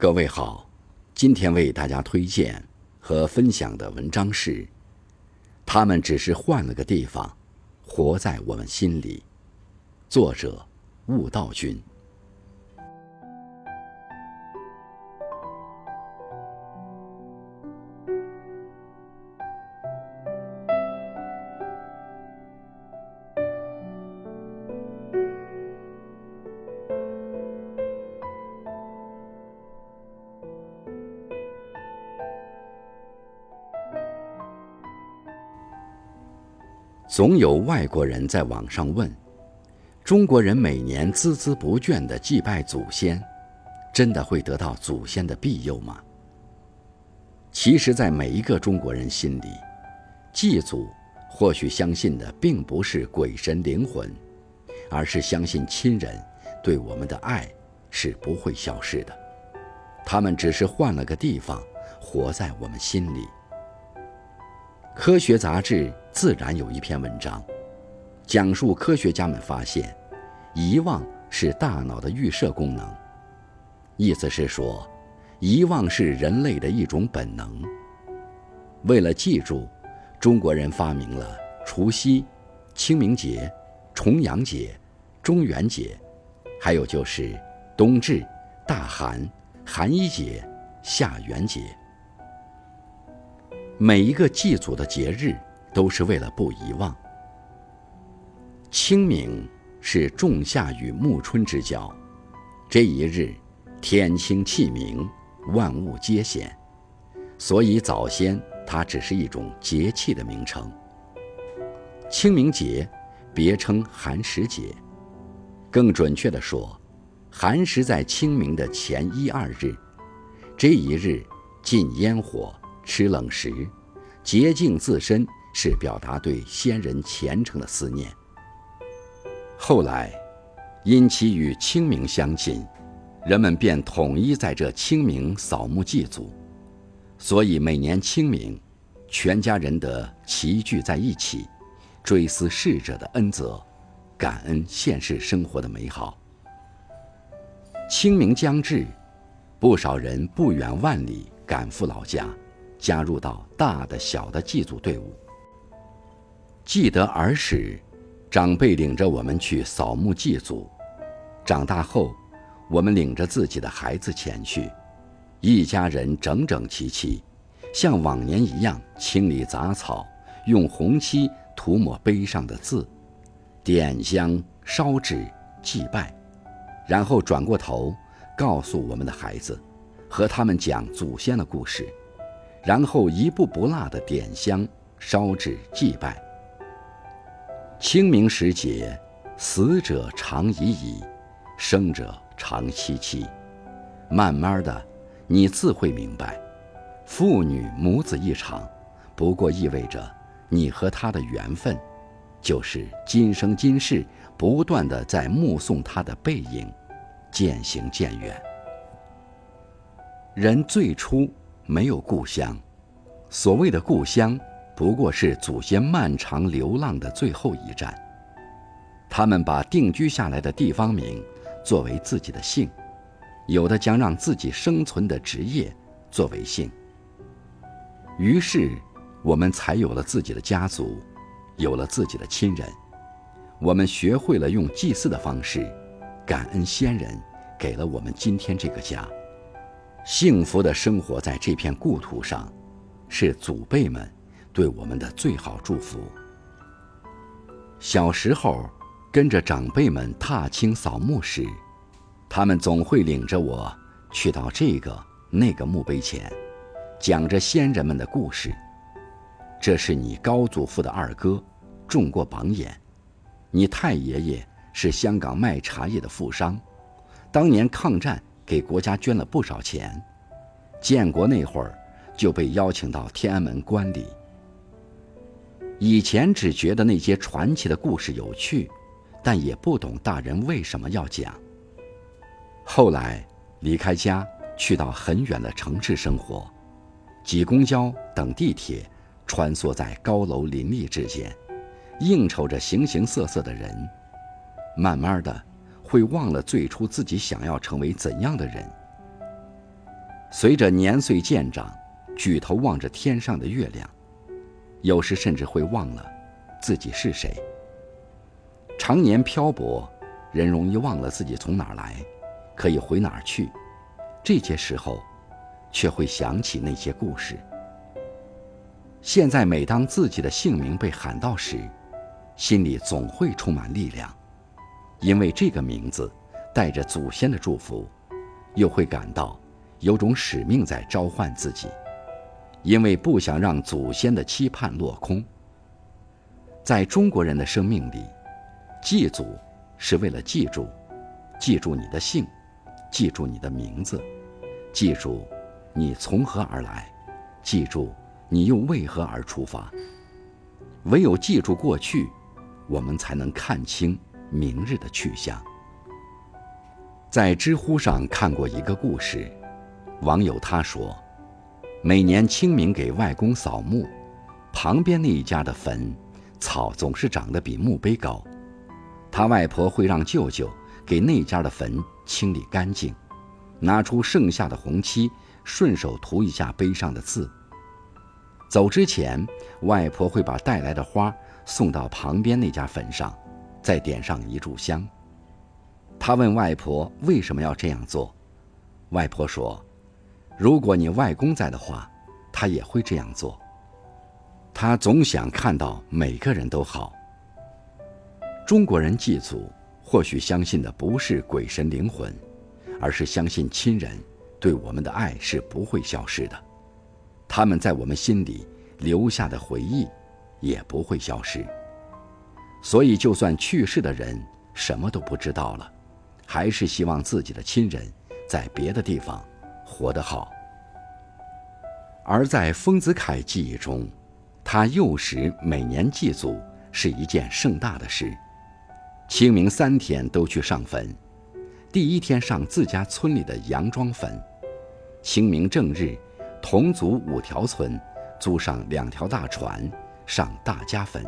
各位好，今天为大家推荐和分享的文章是：他们只是换了个地方，活在我们心里。作者：悟道君。总有外国人在网上问：中国人每年孜孜不倦地祭拜祖先，真的会得到祖先的庇佑吗？其实，在每一个中国人心里，祭祖或许相信的并不是鬼神灵魂，而是相信亲人对我们的爱是不会消失的。他们只是换了个地方，活在我们心里。科学杂志《自然》有一篇文章，讲述科学家们发现，遗忘是大脑的预设功能。意思是说，遗忘是人类的一种本能。为了记住，中国人发明了除夕、清明节、重阳节、中元节，还有就是冬至、大寒、寒衣节、下元节。每一个祭祖的节日，都是为了不遗忘。清明是仲夏与暮春之交，这一日，天清气明，万物皆显，所以早先它只是一种节气的名称。清明节，别称寒食节，更准确的说，寒食在清明的前一二日，这一日禁烟火。吃冷食，洁净自身，是表达对先人虔诚的思念。后来，因其与清明相近，人们便统一在这清明扫墓祭祖。所以每年清明，全家人得齐聚在一起，追思逝者的恩泽，感恩现世生活的美好。清明将至，不少人不远万里赶赴老家。加入到大的小的祭祖队伍。记得儿时，长辈领着我们去扫墓祭祖；长大后，我们领着自己的孩子前去，一家人整整齐齐，像往年一样清理杂草，用红漆涂抹碑上的字，点香烧纸祭拜，然后转过头，告诉我们的孩子，和他们讲祖先的故事。然后一步不落的点香、烧纸、祭拜。清明时节，死者长已矣，生者长戚戚。慢慢的，你自会明白，父女母子一场，不过意味着你和他的缘分，就是今生今世不断的在目送他的背影，渐行渐远。人最初。没有故乡，所谓的故乡，不过是祖先漫长流浪的最后一站。他们把定居下来的地方名作为自己的姓，有的将让自己生存的职业作为姓。于是，我们才有了自己的家族，有了自己的亲人。我们学会了用祭祀的方式，感恩先人给了我们今天这个家。幸福的生活在这片故土上，是祖辈们对我们的最好祝福。小时候，跟着长辈们踏青扫墓时，他们总会领着我去到这个那个墓碑前，讲着先人们的故事。这是你高祖父的二哥，中过榜眼；你太爷爷是香港卖茶叶的富商，当年抗战。给国家捐了不少钱，建国那会儿就被邀请到天安门观礼。以前只觉得那些传奇的故事有趣，但也不懂大人为什么要讲。后来离开家，去到很远的城市生活，挤公交、等地铁，穿梭在高楼林立之间，应酬着形形色色的人，慢慢的。会忘了最初自己想要成为怎样的人。随着年岁渐长，举头望着天上的月亮，有时甚至会忘了自己是谁。常年漂泊，人容易忘了自己从哪儿来，可以回哪儿去。这些时候，却会想起那些故事。现在，每当自己的姓名被喊到时，心里总会充满力量，因为这个名字带着祖先的祝福，又会感到有种使命在召唤自己，因为不想让祖先的期盼落空。在中国人的生命里，祭祖是为了记住，记住你的姓，记住你的名字，记住你从何而来，记住你又为何而出发。唯有记住过去。我们才能看清明日的去向。在知乎上看过一个故事，网友他说，每年清明给外公扫墓，旁边那一家的坟草总是长得比墓碑高，他外婆会让舅舅给那家的坟清理干净，拿出剩下的红漆，顺手涂一下碑上的字。走之前，外婆会把带来的花。送到旁边那家坟上，再点上一炷香。他问外婆为什么要这样做，外婆说：“如果你外公在的话，他也会这样做。他总想看到每个人都好。”中国人祭祖，或许相信的不是鬼神灵魂，而是相信亲人对我们的爱是不会消失的，他们在我们心里留下的回忆。也不会消失。所以，就算去世的人什么都不知道了，还是希望自己的亲人在别的地方活得好。而在丰子恺记忆中，他幼时每年祭祖是一件盛大的事，清明三天都去上坟。第一天上自家村里的杨庄坟，清明正日，同族五条村租上两条大船。上大家坟，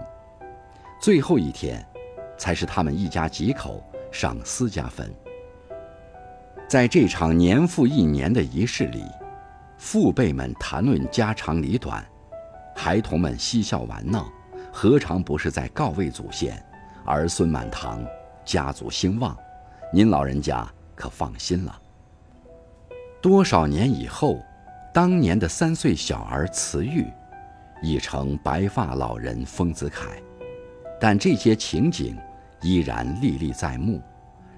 最后一天，才是他们一家几口上私家坟。在这场年复一年的仪式里，父辈们谈论家长里短，孩童们嬉笑玩闹，何尝不是在告慰祖先，儿孙满堂，家族兴旺？您老人家可放心了。多少年以后，当年的三岁小儿慈玉。已成白发老人丰子恺，但这些情景依然历历在目，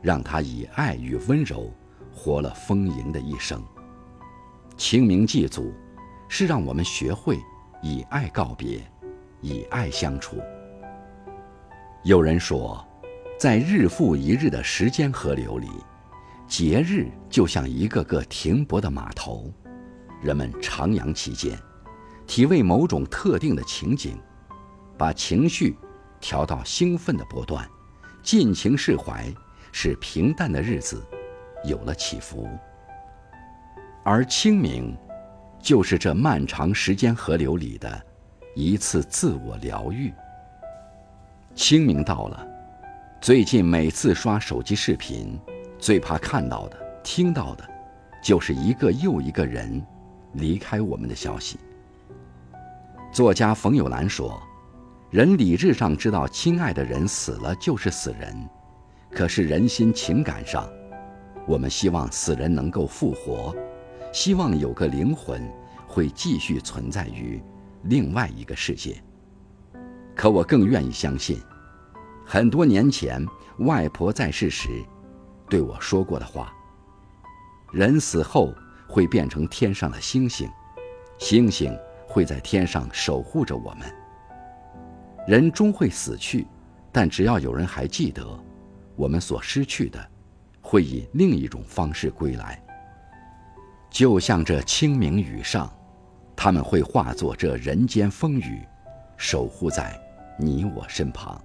让他以爱与温柔活了丰盈的一生。清明祭祖，是让我们学会以爱告别，以爱相处。有人说，在日复一日的时间河流里，节日就像一个个停泊的码头，人们徜徉其间。体味某种特定的情景，把情绪调到兴奋的波段，尽情释怀，使平淡的日子有了起伏。而清明，就是这漫长时间河流里的一次自我疗愈。清明到了，最近每次刷手机视频，最怕看到的、听到的，就是一个又一个人离开我们的消息。作家冯友兰说：“人理智上知道亲爱的人死了就是死人，可是人心情感上，我们希望死人能够复活，希望有个灵魂会继续存在于另外一个世界。可我更愿意相信，很多年前外婆在世时对我说过的话：人死后会变成天上的星星，星星。”会在天上守护着我们。人终会死去，但只要有人还记得，我们所失去的，会以另一种方式归来。就像这清明雨上，他们会化作这人间风雨，守护在你我身旁。